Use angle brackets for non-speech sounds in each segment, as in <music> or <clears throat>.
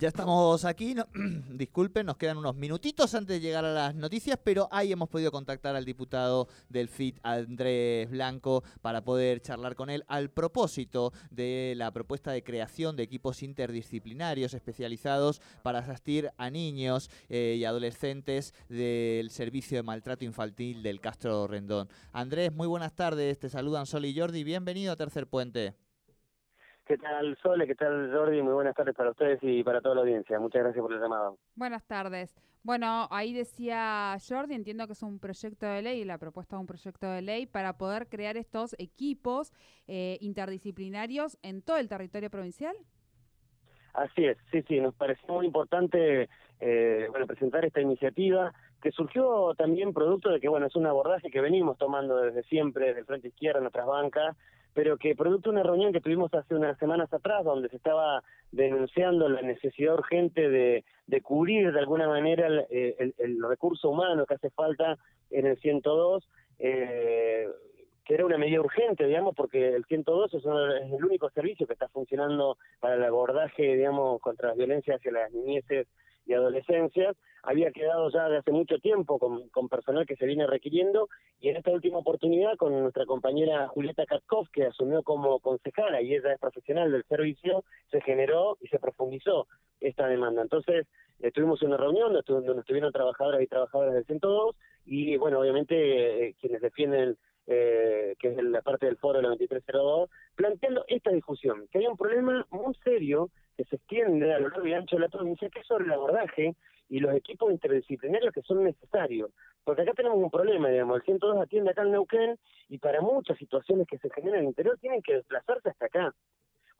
Ya estamos aquí, no- <clears throat> disculpen, nos quedan unos minutitos antes de llegar a las noticias, pero ahí hemos podido contactar al diputado del FIT, Andrés Blanco, para poder charlar con él al propósito de la propuesta de creación de equipos interdisciplinarios especializados para asistir a niños eh, y adolescentes del servicio de maltrato infantil del Castro Rendón. Andrés, muy buenas tardes, te saludan Sol y Jordi, bienvenido a Tercer Puente. ¿Qué tal, Sole? ¿Qué tal, Jordi? Muy buenas tardes para ustedes y para toda la audiencia. Muchas gracias por el llamado. Buenas tardes. Bueno, ahí decía Jordi, entiendo que es un proyecto de ley, la propuesta de un proyecto de ley para poder crear estos equipos eh, interdisciplinarios en todo el territorio provincial. Así es, sí, sí, nos pareció muy importante eh, bueno, presentar esta iniciativa que surgió también producto de que, bueno, es un abordaje que venimos tomando desde siempre, desde el Frente Izquierda, en nuestras bancas, pero que producto de una reunión que tuvimos hace unas semanas atrás, donde se estaba denunciando la necesidad urgente de, cubrir de alguna manera el, el- el recurso humano que hace falta en el 102, eh, que era una medida urgente, digamos, porque el 102 es, es el único servicio que está funcionando para el abordaje, digamos, contra las violencias hacia las niñeces y adolescencias, había quedado ya de hace mucho tiempo con, personal que se viene requiriendo y en esta última oportunidad con nuestra compañera Julieta Katkov, que asumió como concejala y ella es profesional del servicio, se generó y se profundizó esta demanda. Entonces, eh, tuvimos una reunión donde estuvieron trabajadoras y trabajadores del 102 y, bueno, obviamente eh, quienes defienden eh, que es la parte del foro de la 2302, planteando esta discusión, que hay un problema muy serio que se extiende a lo largo y ancho de la provincia, que es sobre el abordaje y los equipos interdisciplinarios que son necesarios. Porque acá tenemos un problema, digamos, el 102 atiende acá en Neuquén y para muchas situaciones que se generan en el interior tienen que desplazarse hasta acá.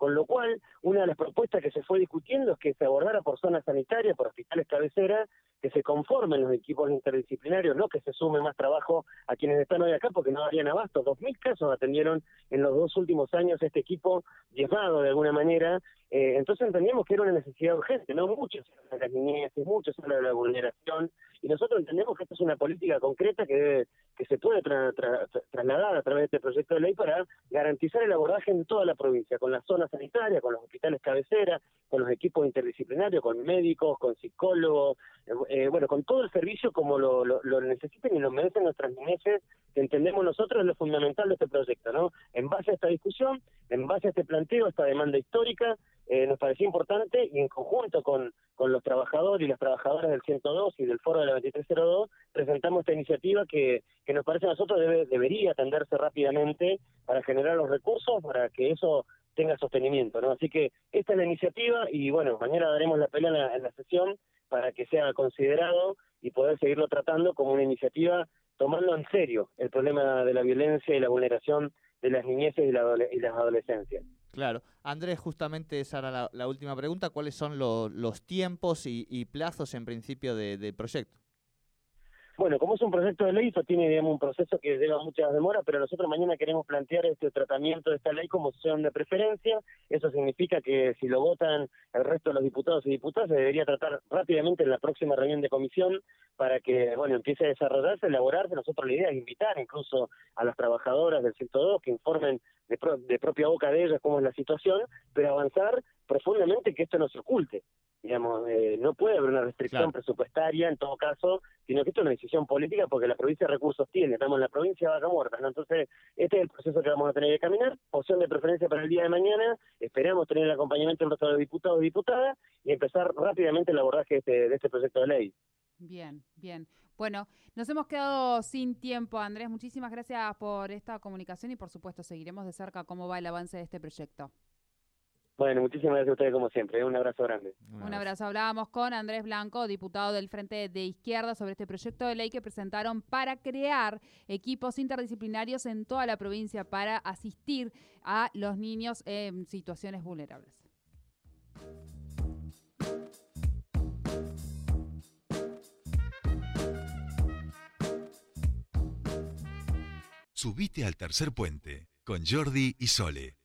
Con lo cual, una de las propuestas que se fue discutiendo es que se abordara por zonas sanitarias, por hospitales cabecera, que se conformen los equipos interdisciplinarios, no que se sume más trabajo a quienes están hoy acá porque no darían abasto. Dos mil casos atendieron en los dos últimos años este equipo llevado de alguna manera. Eh, entonces entendíamos que era una necesidad urgente, ¿no? Muchos de las niñeces, muchos de la vulneración, y nosotros entendemos que esta es una política concreta que debe que se puede tra- tra- tra- trasladar a través de este proyecto de ley para garantizar el abordaje en toda la provincia, con las zonas sanitarias, con los hospitales cabecera, con los equipos interdisciplinarios, con médicos, con psicólogos, eh, eh, bueno, con todo el servicio como lo, lo, lo necesiten y lo merecen nuestras niñeces, que entendemos nosotros es lo fundamental de este proyecto, ¿no? En base a esta discusión, en base a este planteo, esta demanda histórica, eh, nos parecía importante y en conjunto con, con los trabajadores y las trabajadoras del 102 y del foro de la 2302 presentamos esta iniciativa que, que nos parece a nosotros debe, debería atenderse rápidamente para generar los recursos para que eso tenga sostenimiento, ¿no? Así que esta es la iniciativa y bueno, mañana daremos la pelea en la, sesión para que sea considerado y poder seguirlo tratando como una iniciativa tomando en serio el problema de la violencia y la vulneración de las niñeces y, y las adolescencias. Claro. Andrés, justamente esa era la, última pregunta. ¿Cuáles son lo- los tiempos y, y plazos en principio de- del proyecto? Bueno, como es un proyecto de ley, eso tiene digamos, un proceso que lleva muchas demoras, pero nosotros mañana queremos plantear este tratamiento de esta ley como opción de preferencia. Eso significa que si lo votan el resto de los diputados y diputadas, se debería tratar rápidamente en la próxima reunión de comisión para que, bueno, empiece a desarrollarse, elaborarse. Nosotros la idea es invitar incluso a las trabajadoras del 102 que informen de, pro- de propia boca de ellas cómo es la situación, pero avanzar profundamente que esto no se oculte. Digamos, eh, no puede haber una restricción Claro. presupuestaria en todo caso, sino que esto es una decisión política porque la provincia de recursos tiene, estamos en la provincia de Vaca Muerta, ¿no? Entonces, este es el proceso que vamos a tener que caminar, opción de preferencia para el día de mañana, esperamos tener el acompañamiento del resto de los diputados y diputadas y empezar rápidamente el abordaje de este, de este proyecto de ley. Bien, bien. Bueno, nos hemos quedado sin tiempo, Andrés. Muchísimas gracias por esta comunicación y por supuesto seguiremos de cerca cómo va el avance de este proyecto. Bueno, muchísimas gracias a ustedes como siempre. Un abrazo grande. Un abrazo. Hablábamos con Andrés Blanco, diputado del Frente de Izquierda, sobre este proyecto de ley que presentaron para crear equipos interdisciplinarios en toda la provincia para asistir a los niños en situaciones vulnerables. Subite al tercer puente con Jordi y Sole.